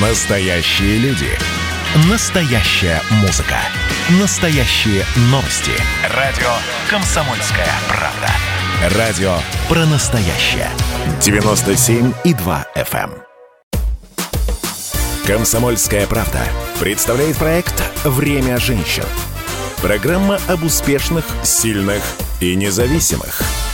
Настоящие люди. Настоящая музыка. Настоящие новости. Радио «Комсомольская правда». Радио про настоящее. 97,2 FM. эм. «Комсомольская правда» представляет проект «Время женщин». Программа об успешных, сильных и независимых –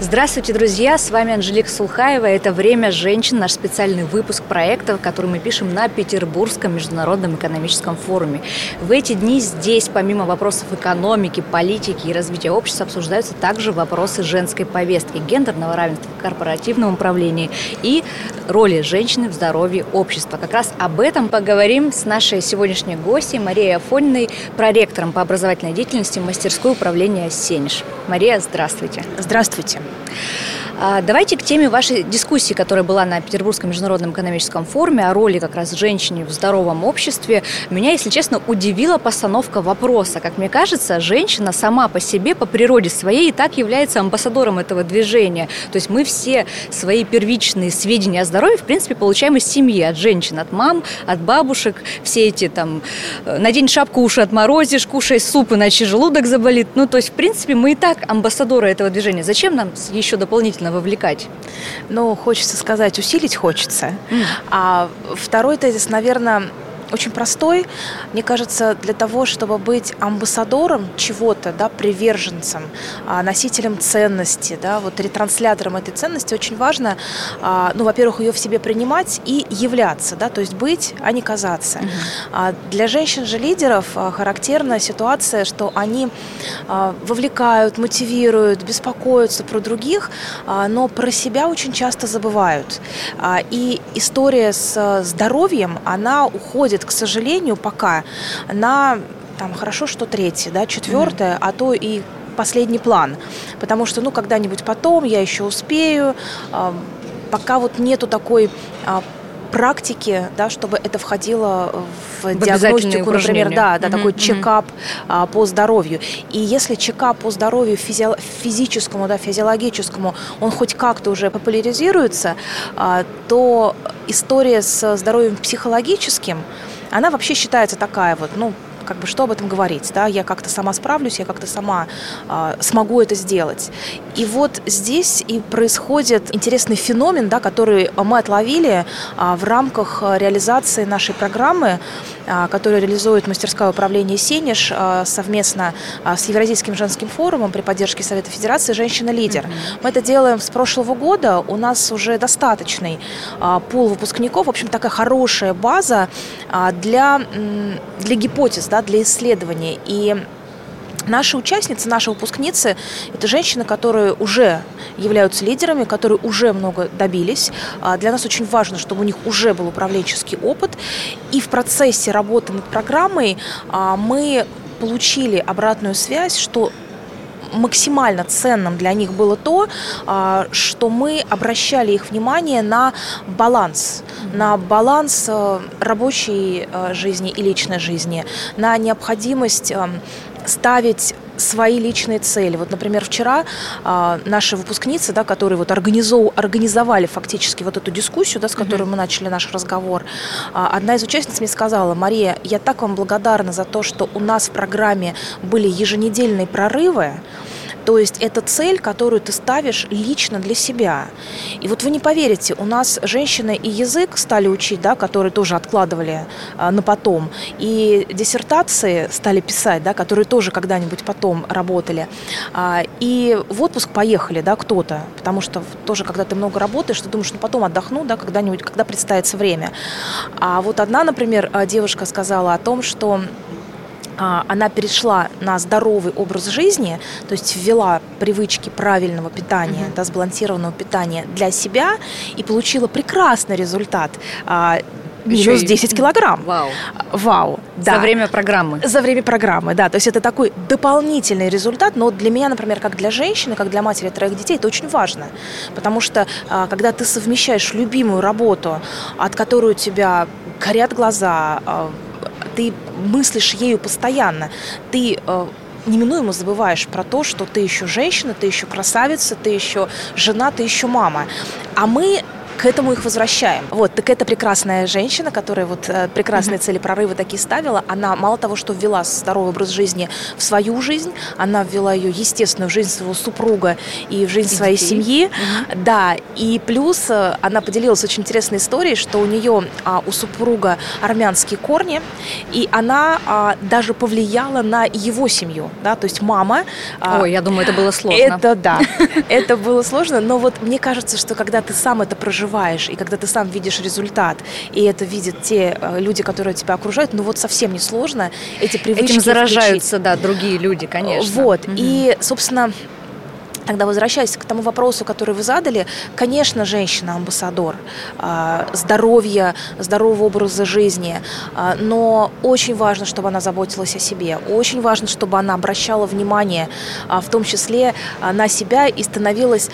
Здравствуйте, друзья! С вами Анжелика Сулхаева. Это «Время женщин», наш специальный выпуск проекта, который мы пишем на Петербургском международном экономическом форуме. В эти дни здесь, помимо вопросов экономики, политики и развития общества, обсуждаются также вопросы женской повестки, гендерного равенства в корпоративном управлении и роли женщины в здоровье общества. Как раз об этом поговорим с нашей сегодняшней гостьей Марией Афониной, проректором по образовательной деятельности мастерской управления «Сенеж». Мария, здравствуйте. Здравствуйте. А, давайте к теме вашей дискуссии, которая была на Петербургском международном экономическом форуме о роли как раз женщины в здоровом обществе. Меня, если честно, удивила постановка вопроса. Как мне кажется, женщина сама по себе, по природе своей, и так является амбассадором этого движения. То есть мы все свои первичные сведения о здоровье, в принципе, получаем из семьи, от женщин, от мам, от бабушек. Все эти там, э, надень шапку, уши отморозишь, кушай суп, иначе желудок заболит. Ну, то есть, в принципе, мы и так амбассадоры этого движения. Зачем нам еще дополнительно нужно вовлекать? Ну, хочется сказать, усилить хочется. Mm. А второй тезис, наверное, очень простой. Мне кажется, для того, чтобы быть амбассадором чего-то, да, приверженцем, а, носителем ценности, да, вот ретранслятором этой ценности, очень важно, а, ну, во-первых, ее в себе принимать и являться, да, то есть быть, а не казаться. Uh-huh. Для женщин же лидеров характерна ситуация, что они вовлекают, мотивируют, беспокоятся про других, но про себя очень часто забывают. И история с здоровьем, она уходит уходит, к сожалению, пока на там хорошо, что третье, да, четвертое, mm-hmm. а то и последний план. Потому что, ну, когда-нибудь потом я еще успею. Э, пока вот нету такой э, практики, да, чтобы это входило в, в диагностику, например, да, да, угу, такой угу. чекап а, по здоровью. И если чекап по здоровью физи физическому, да, физиологическому, он хоть как-то уже популяризируется, а, то история с здоровьем психологическим, она вообще считается такая вот, ну, как бы что об этом говорить, да, я как-то сама справлюсь, я как-то сама э, смогу это сделать. И вот здесь и происходит интересный феномен, да, который мы отловили э, в рамках реализации нашей программы, которую реализует мастерское управление «Сенеж» э, совместно э, с Евразийским женским форумом при поддержке Совета Федерации «Женщина-лидер». Mm-hmm. Мы это делаем с прошлого года, у нас уже достаточный пул выпускников, в общем, такая хорошая база для, для гипотез, да, для исследования. И Наши участницы, наши выпускницы – это женщины, которые уже являются лидерами, которые уже много добились. А для нас очень важно, чтобы у них уже был управленческий опыт. И в процессе работы над программой а, мы получили обратную связь, что максимально ценным для них было то, а, что мы обращали их внимание на баланс, на баланс э, рабочей э, жизни и личной жизни, на необходимость эм, ставить свои личные цели. Вот, например, вчера а, наши выпускницы, да, которые вот организов, организовали фактически вот эту дискуссию, да, с которой mm-hmm. мы начали наш разговор, а, одна из участниц мне сказала, Мария, я так вам благодарна за то, что у нас в программе были еженедельные прорывы, то есть это цель, которую ты ставишь лично для себя. И вот вы не поверите, у нас женщины и язык стали учить, да, которые тоже откладывали а, на потом, и диссертации стали писать, да, которые тоже когда-нибудь потом работали. А, и в отпуск поехали, да, кто-то, потому что тоже, когда ты много работаешь, ты думаешь, ну потом отдохну, да, когда-нибудь, когда представится время. А вот одна, например, а, девушка сказала о том, что она перешла на здоровый образ жизни, то есть ввела привычки правильного питания, mm-hmm. да, сбалансированного питания для себя и получила прекрасный результат а, минус 10 килограмм. Вау. Вау, да. За время программы. За время программы, да. То есть это такой дополнительный результат, но для меня, например, как для женщины, как для матери троих детей, это очень важно. Потому что а, когда ты совмещаешь любимую работу, от которой у тебя горят глаза, ты мыслишь ею постоянно, ты э, неминуемо забываешь про то, что ты еще женщина, ты еще красавица, ты еще жена, ты еще мама. А мы к этому их возвращаем. Вот, так это прекрасная женщина, которая вот э, прекрасные цели прорыва такие ставила. Она мало того, что ввела здоровый образ жизни в свою жизнь, она ввела ее, естественно, в жизнь своего супруга и в жизнь и своей детей. семьи. Угу. Да, и плюс э, она поделилась очень интересной историей, что у нее, а, у супруга армянские корни, и она а, даже повлияла на его семью, да, то есть мама. А, Ой, я думаю, это было сложно. Это да, это было сложно, но вот мне кажется, что когда ты сам это проживаешь, и когда ты сам видишь результат, и это видят те э, люди, которые тебя окружают, ну вот совсем не сложно эти привычки Этим заражаются, включить. да, другие люди, конечно. Вот, угу. и, собственно, Тогда возвращаясь к тому вопросу, который вы задали, конечно, женщина амбассадор а, здоровья, здорового образа жизни, а, но очень важно, чтобы она заботилась о себе, очень важно, чтобы она обращала внимание, а, в том числе на себя и становилась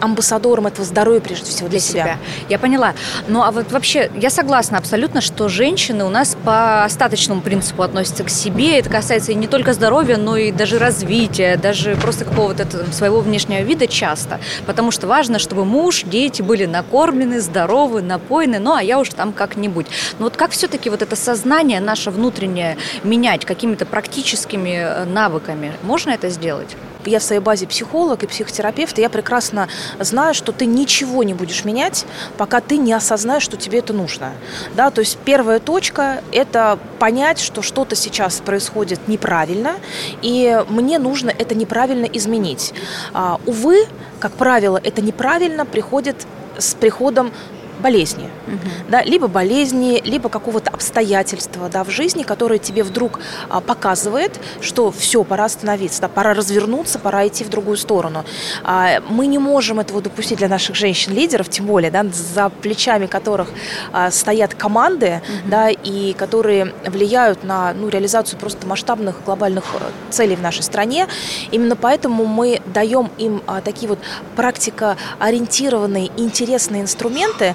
амбассадором этого здоровья прежде всего для, для себя. себя. Я поняла. Ну а вот вообще я согласна абсолютно, что женщины у нас по остаточному принципу относятся к себе. Это касается и не только здоровья, но и даже развития, даже просто какого-то своего внешнего вида часто, потому что важно, чтобы муж, дети были накормлены, здоровы, напоены, ну а я уж там как-нибудь. Но вот как все-таки вот это сознание наше внутреннее менять какими-то практическими э, навыками? Можно это сделать? Я в своей базе психолог и психотерапевт, и я прекрасно знаю, что ты ничего не будешь менять, пока ты не осознаешь, что тебе это нужно. Да, то есть первая точка – это понять, что что-то сейчас происходит неправильно, и мне нужно это неправильно изменить. А, увы, как правило, это неправильно приходит с приходом болезни, угу. да, либо болезни, либо какого-то обстоятельства да, в жизни, которое тебе вдруг а, показывает, что все, пора остановиться, да, пора развернуться, пора идти в другую сторону. А, мы не можем этого допустить для наших женщин-лидеров, тем более, да, за плечами которых а, стоят команды, угу. да, и которые влияют на ну, реализацию просто масштабных глобальных э, целей в нашей стране. Именно поэтому мы даем им а, такие вот практикоориентированные, интересные инструменты,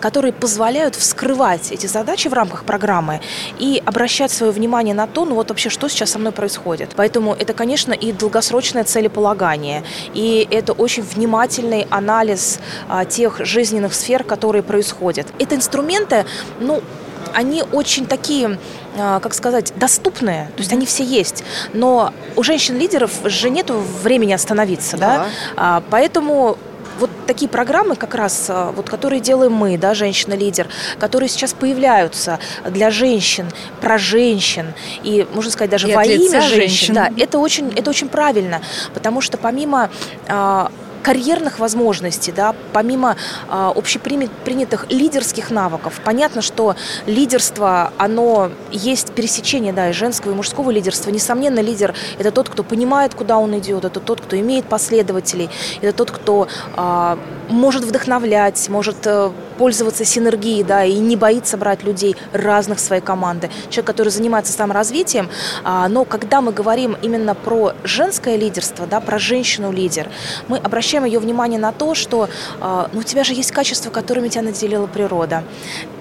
которые позволяют вскрывать эти задачи в рамках программы и обращать свое внимание на то, ну вот вообще, что сейчас со мной происходит. Поэтому это, конечно, и долгосрочное целеполагание, и это очень внимательный анализ а, тех жизненных сфер, которые происходят. Это инструменты, ну, они очень такие а, как сказать, доступные, то есть они все есть, но у женщин-лидеров же нет времени остановиться, да, да? А, поэтому вот такие программы как раз, а, вот, которые делаем мы, да, «Женщина-лидер», которые сейчас появляются для женщин, про женщин, и, можно сказать, даже и во имя женщин, женщин. Да, это очень, это очень правильно, потому что помимо а, карьерных возможностей, да, помимо э, общепринятых лидерских навыков, понятно, что лидерство, оно есть пересечение, да, и женского, и мужского лидерства. Несомненно, лидер – это тот, кто понимает, куда он идет, это тот, кто имеет последователей, это тот, кто э, может вдохновлять, может э, пользоваться синергией, да, и не боится брать людей разных в своей команды. Человек, который занимается саморазвитием, а, но когда мы говорим именно про женское лидерство, да, про женщину-лидер, мы обращаем ее внимание на то, что а, ну, у тебя же есть качества, которыми тебя наделила природа.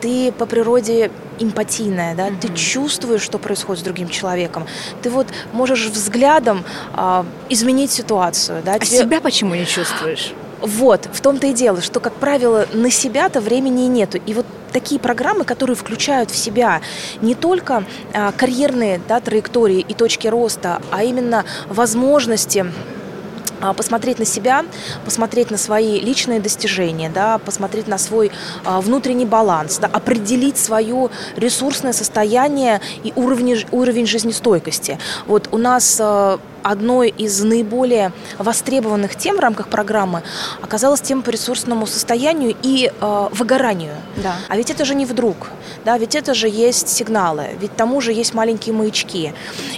Ты по природе эмпатийная, да, mm-hmm. ты чувствуешь, что происходит с другим человеком. Ты вот можешь взглядом а, изменить ситуацию. Да, а тебе... себя почему не чувствуешь? Вот, в том-то и дело, что, как правило, на себя-то времени нету. И вот такие программы, которые включают в себя не только а, карьерные да, траектории и точки роста, а именно возможности а, посмотреть на себя, посмотреть на свои личные достижения, да, посмотреть на свой а, внутренний баланс, да, определить свое ресурсное состояние и уровень, уровень жизнестойкости. Вот у нас а, одной из наиболее востребованных тем в рамках программы оказалась тема по ресурсному состоянию и э, выгоранию. Да. А ведь это же не вдруг, да, ведь это же есть сигналы, ведь тому же есть маленькие маячки.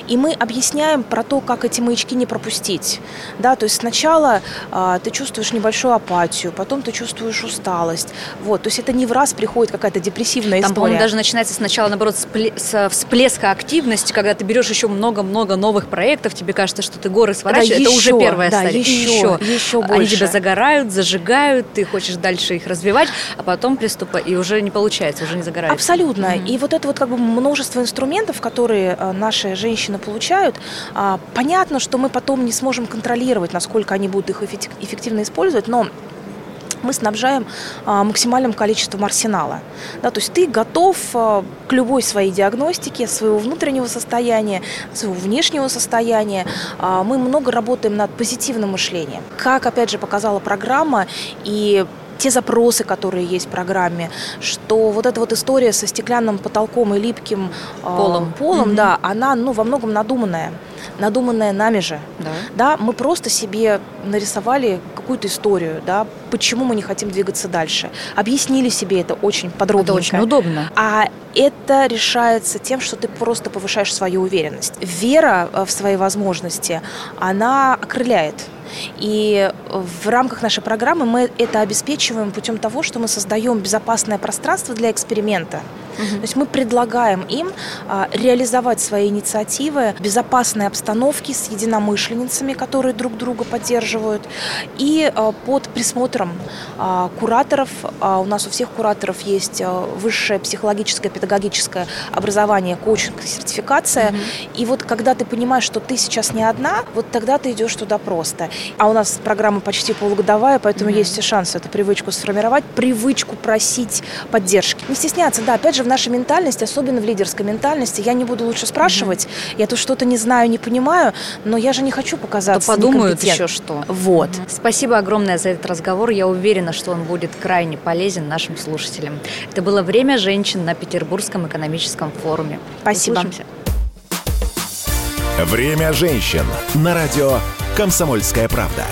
И мы объясняем про то, как эти маячки не пропустить. Да, то есть сначала э, ты чувствуешь небольшую апатию, потом ты чувствуешь усталость. Вот, то есть это не в раз приходит какая-то депрессивная Там, история. по-моему, даже начинается сначала, наоборот, с всплеска активности, когда ты берешь еще много-много новых проектов, тебе кажется, кажется, что ты горы сворачиваешь, это, это уже первая да, стадия. Еще, еще, еще больше. Они тебя загорают, зажигают, ты хочешь дальше их развивать, а потом приступать, и уже не получается, уже не загорает. Абсолютно. Mm-hmm. И вот это вот как бы множество инструментов, которые э, наши женщины получают, а, понятно, что мы потом не сможем контролировать, насколько они будут их эффективно использовать, но мы снабжаем а, максимальным количеством арсенала. Да, то есть ты готов а, к любой своей диагностике, своего внутреннего состояния, своего внешнего состояния. А, мы много работаем над позитивным мышлением. Как, опять же, показала программа, и те запросы, которые есть в программе, что вот эта вот история со стеклянным потолком и липким полом, э, полом mm да, она ну, во многом надуманная надуманная нами же. Да. да, мы просто себе нарисовали какую-то историю, да, почему мы не хотим двигаться дальше. Объяснили себе это очень подробно. Это очень удобно. А это решается тем, что ты просто повышаешь свою уверенность. Вера э, в свои возможности, она окрыляет. И в рамках нашей программы мы это обеспечиваем путем того, что мы создаем безопасное пространство для эксперимента. Угу. То есть мы предлагаем им а, реализовать свои инициативы в безопасной обстановке с единомышленницами, которые друг друга поддерживают, и а, под присмотром а, кураторов. У нас у всех кураторов есть высшее психологическое, педагогическое образование, коучинг, сертификация. Угу. И вот когда ты понимаешь, что ты сейчас не одна, вот тогда ты идешь туда просто. А у нас программа почти полугодовая, поэтому угу. есть все шансы эту привычку сформировать, привычку просить поддержки. Не стесняться, да, опять же, в нашей ментальности, особенно в лидерской ментальности, я не буду лучше спрашивать, mm-hmm. я тут что-то не знаю, не понимаю, но я же не хочу показаться То подумают еще что. Вот. Mm-hmm. Спасибо огромное за этот разговор. Я уверена, что он будет крайне полезен нашим слушателям. Это было «Время женщин» на Петербургском экономическом форуме. Спасибо. Услышимся. «Время женщин» на радио «Комсомольская правда».